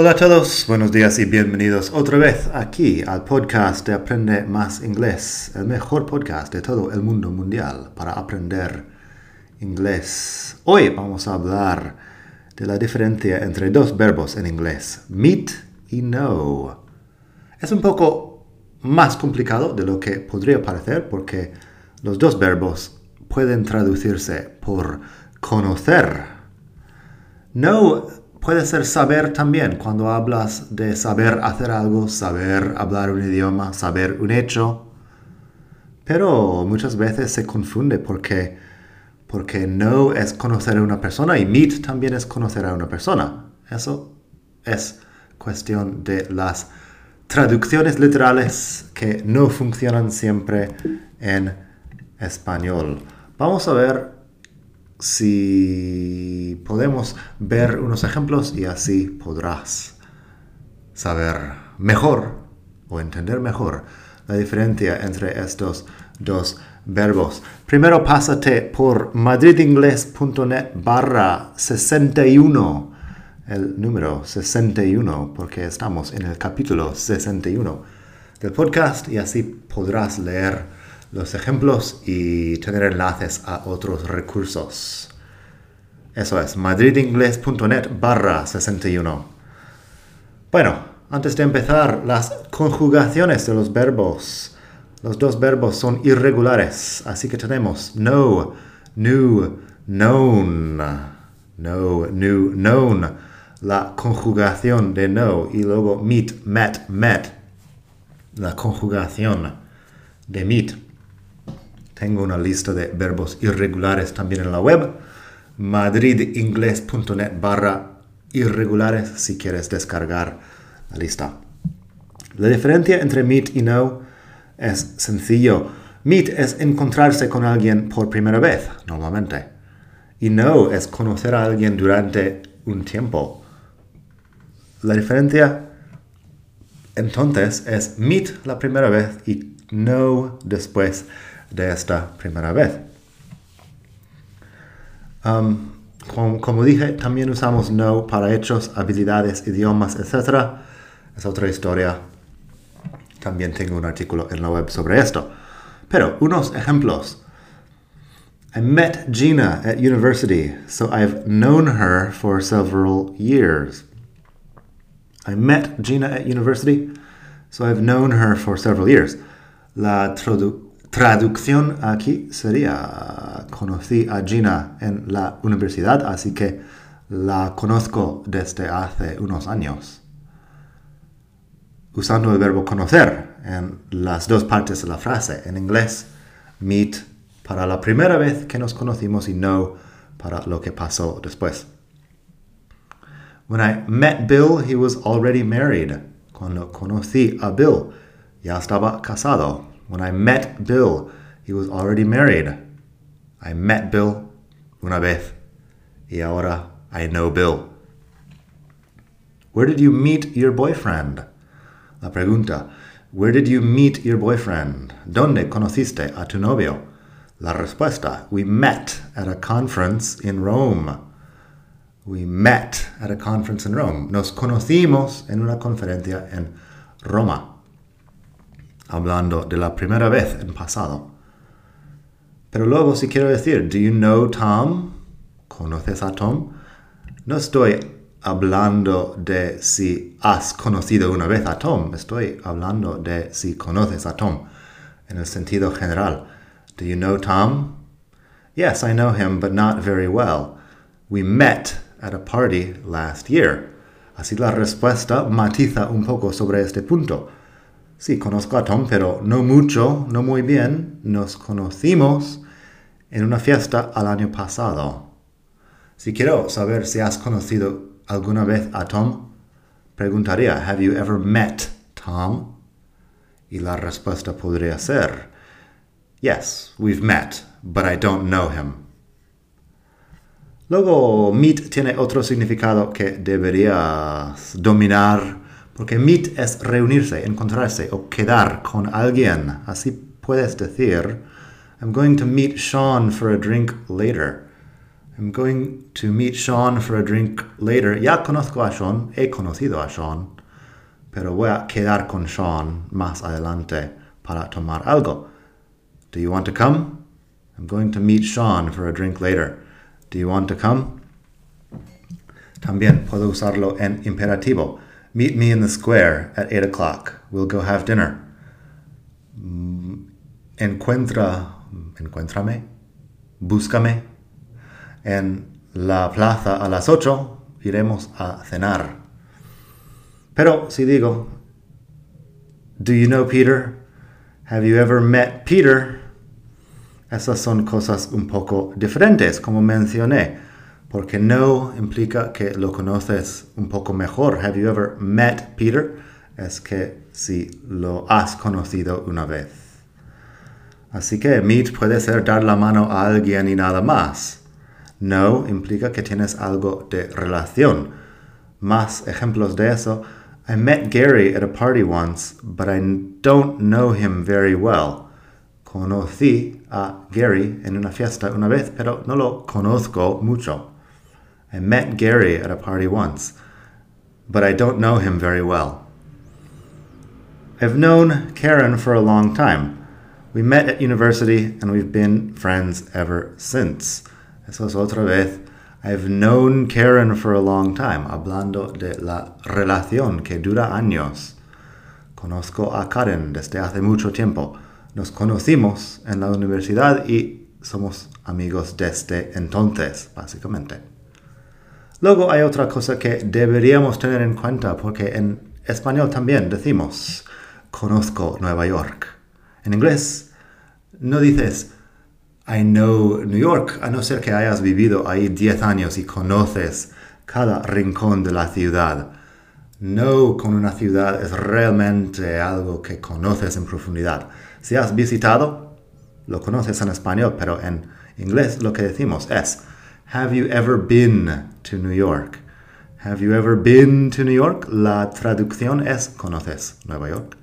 Hola a todos, buenos días y bienvenidos otra vez aquí al podcast de Aprende Más Inglés, el mejor podcast de todo el mundo mundial para aprender inglés. Hoy vamos a hablar de la diferencia entre dos verbos en inglés, meet y know. Es un poco más complicado de lo que podría parecer porque los dos verbos pueden traducirse por conocer. Know puede ser saber también cuando hablas de saber hacer algo, saber hablar un idioma, saber un hecho. Pero muchas veces se confunde porque, porque no es conocer a una persona y meet también es conocer a una persona. Eso es cuestión de las traducciones literales que no funcionan siempre en español. Vamos a ver si podemos ver unos ejemplos y así podrás saber mejor o entender mejor la diferencia entre estos dos verbos. Primero pásate por madridingles.net barra 61, el número 61, porque estamos en el capítulo 61 del podcast y así podrás leer los ejemplos y tener enlaces a otros recursos. Eso es madridingles.net barra 61. Bueno, antes de empezar, las conjugaciones de los verbos. Los dos verbos son irregulares, así que tenemos no, new, known, no, new, known, la conjugación de no y luego meet, met, met, la conjugación de meet. Tengo una lista de verbos irregulares también en la web, madridingles.net barra irregulares si quieres descargar la lista. La diferencia entre meet y know es sencillo. Meet es encontrarse con alguien por primera vez, normalmente. Y know es conocer a alguien durante un tiempo. La diferencia entonces es meet la primera vez y know después de esta primera vez. Um, como, dije, también usamos no para hechos, habilidades, idiomas, etc. Es otra historia. También tengo un artículo en la web sobre esto. Pero unos ejemplos. I met Gina at university, so I've known her for several years. I met Gina at university, so I've known her for several years. La traducción traducción aquí sería, conocí a Gina en la universidad, así que la conozco desde hace unos años. Usando el verbo conocer en las dos partes de la frase. En inglés, meet para la primera vez que nos conocimos y know para lo que pasó después. When I met Bill, he was already married. Cuando conocí a Bill, ya estaba casado. When I met Bill, he was already married. I met Bill una vez. Y ahora I know Bill. Where did you meet your boyfriend? La pregunta. Where did you meet your boyfriend? ¿Dónde conociste a tu novio? La respuesta. We met at a conference in Rome. We met at a conference in Rome. Nos conocimos en una conferencia en Roma hablando de la primera vez en pasado. Pero luego si quiero decir, do you know Tom? ¿Conoces a Tom? No estoy hablando de si has conocido una vez a Tom, estoy hablando de si conoces a Tom en el sentido general. Do you know Tom? Yes, I know him, but not very well. We met at a party last year. Así la respuesta matiza un poco sobre este punto. Sí, conozco a Tom, pero no mucho, no muy bien. Nos conocimos en una fiesta al año pasado. Si quiero saber si has conocido alguna vez a Tom, preguntaría, ¿Have you ever met Tom? Y la respuesta podría ser, Yes, we've met, but I don't know him. Luego, meet tiene otro significado que deberías dominar, porque meet es reunirse, encontrarse o quedar con alguien. Así puedes decir, I'm going to meet Sean for a drink later. I'm going to meet Sean for a drink later. Ya conozco a Sean, he conocido a Sean, pero voy a quedar con Sean más adelante para tomar algo. Do you want to come? I'm going to meet Sean for a drink later. Do you want to come? También puedo usarlo en imperativo. Meet me in the square at 8 o'clock. We'll go have dinner. Mm, encuentra, encuéntrame, búscame. En la plaza a las 8 iremos a cenar. Pero si digo, Do you know Peter? Have you ever met Peter? Esas son cosas un poco diferentes, como mencioné, porque no implica que lo conoces un poco mejor. Have you ever met Peter? Es que si lo has conocido una vez. Así que meet puede ser dar la mano a alguien y nada más. No implica que tienes algo de relación. Más ejemplos de eso. I met Gary at a party once, but I don't know him very well. Conocí a Gary en una fiesta una vez, pero no lo conozco mucho. I met Gary at a party once, but I don't know him very well. I've known Karen for a long time. We met at university and we've been friends ever since. Eso es otra vez. I've known Karen for a long time, hablando de la relación que dura años. Conozco a Karen desde hace mucho tiempo. Nos conocimos en la universidad y somos amigos desde entonces, básicamente. Luego hay otra cosa que deberíamos tener en cuenta porque en español también decimos conozco Nueva York. En inglés no dices I know New York, a no ser que hayas vivido ahí 10 años y conoces cada rincón de la ciudad. No con una ciudad es realmente algo que conoces en profundidad. Si has visitado, lo conoces en español, pero en inglés lo que decimos es, Have you ever been to New York? Have you ever been to New York? La traducción es, ¿conoces Nueva York?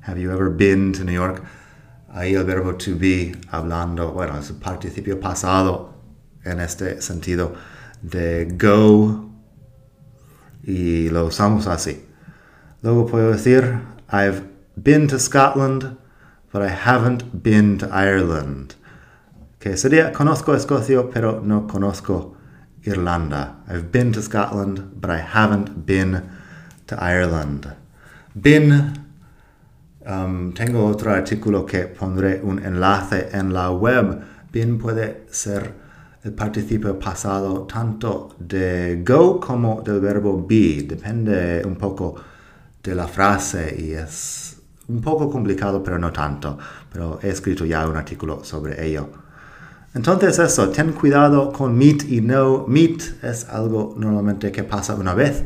Have you ever been to New York? Ahí el verbo to be, hablando, bueno, es el participio pasado en este sentido de go y lo usamos así. Luego puedo decir, I've been to Scotland, but I haven't been to Ireland. Que sería, conozco Escocia, pero no conozco Irlanda. I've been to Scotland, but I haven't been to Ireland. Been, um, tengo otro artículo que pondré un enlace en la web. Been puede ser el participio pasado tanto de go como del verbo be. Depende un poco de la frase y es un poco complicado, pero no tanto. Pero he escrito ya un artículo sobre ello. Entonces eso, ten cuidado con meet y no. Meet es algo normalmente que pasa una vez.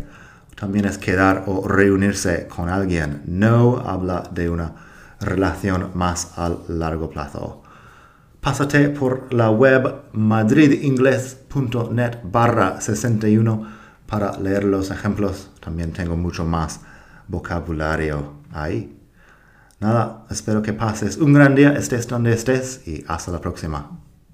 También es quedar o reunirse con alguien. No habla de una relación más a largo plazo. Pásate por la web madridingles.net barra 61 para leer los ejemplos. También tengo mucho más vocabulario ahí. Nada, espero que pases un gran día, estés donde estés y hasta la próxima.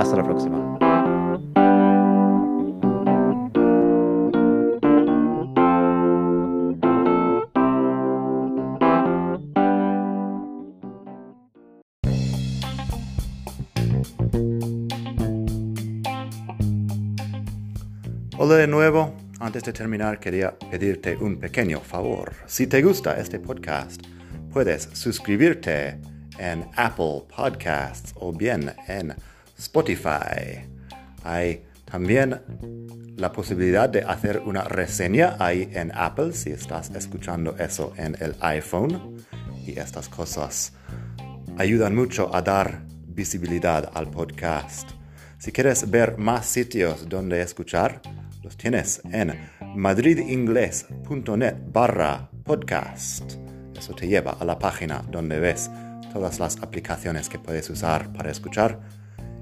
Hasta la próxima. Hola de nuevo. Antes de terminar, quería pedirte un pequeño favor. Si te gusta este podcast, puedes suscribirte en Apple Podcasts o bien en Spotify. Hay también la posibilidad de hacer una reseña ahí en Apple si estás escuchando eso en el iPhone. Y estas cosas ayudan mucho a dar visibilidad al podcast. Si quieres ver más sitios donde escuchar, los tienes en madridingles.net barra podcast. Eso te lleva a la página donde ves todas las aplicaciones que puedes usar para escuchar.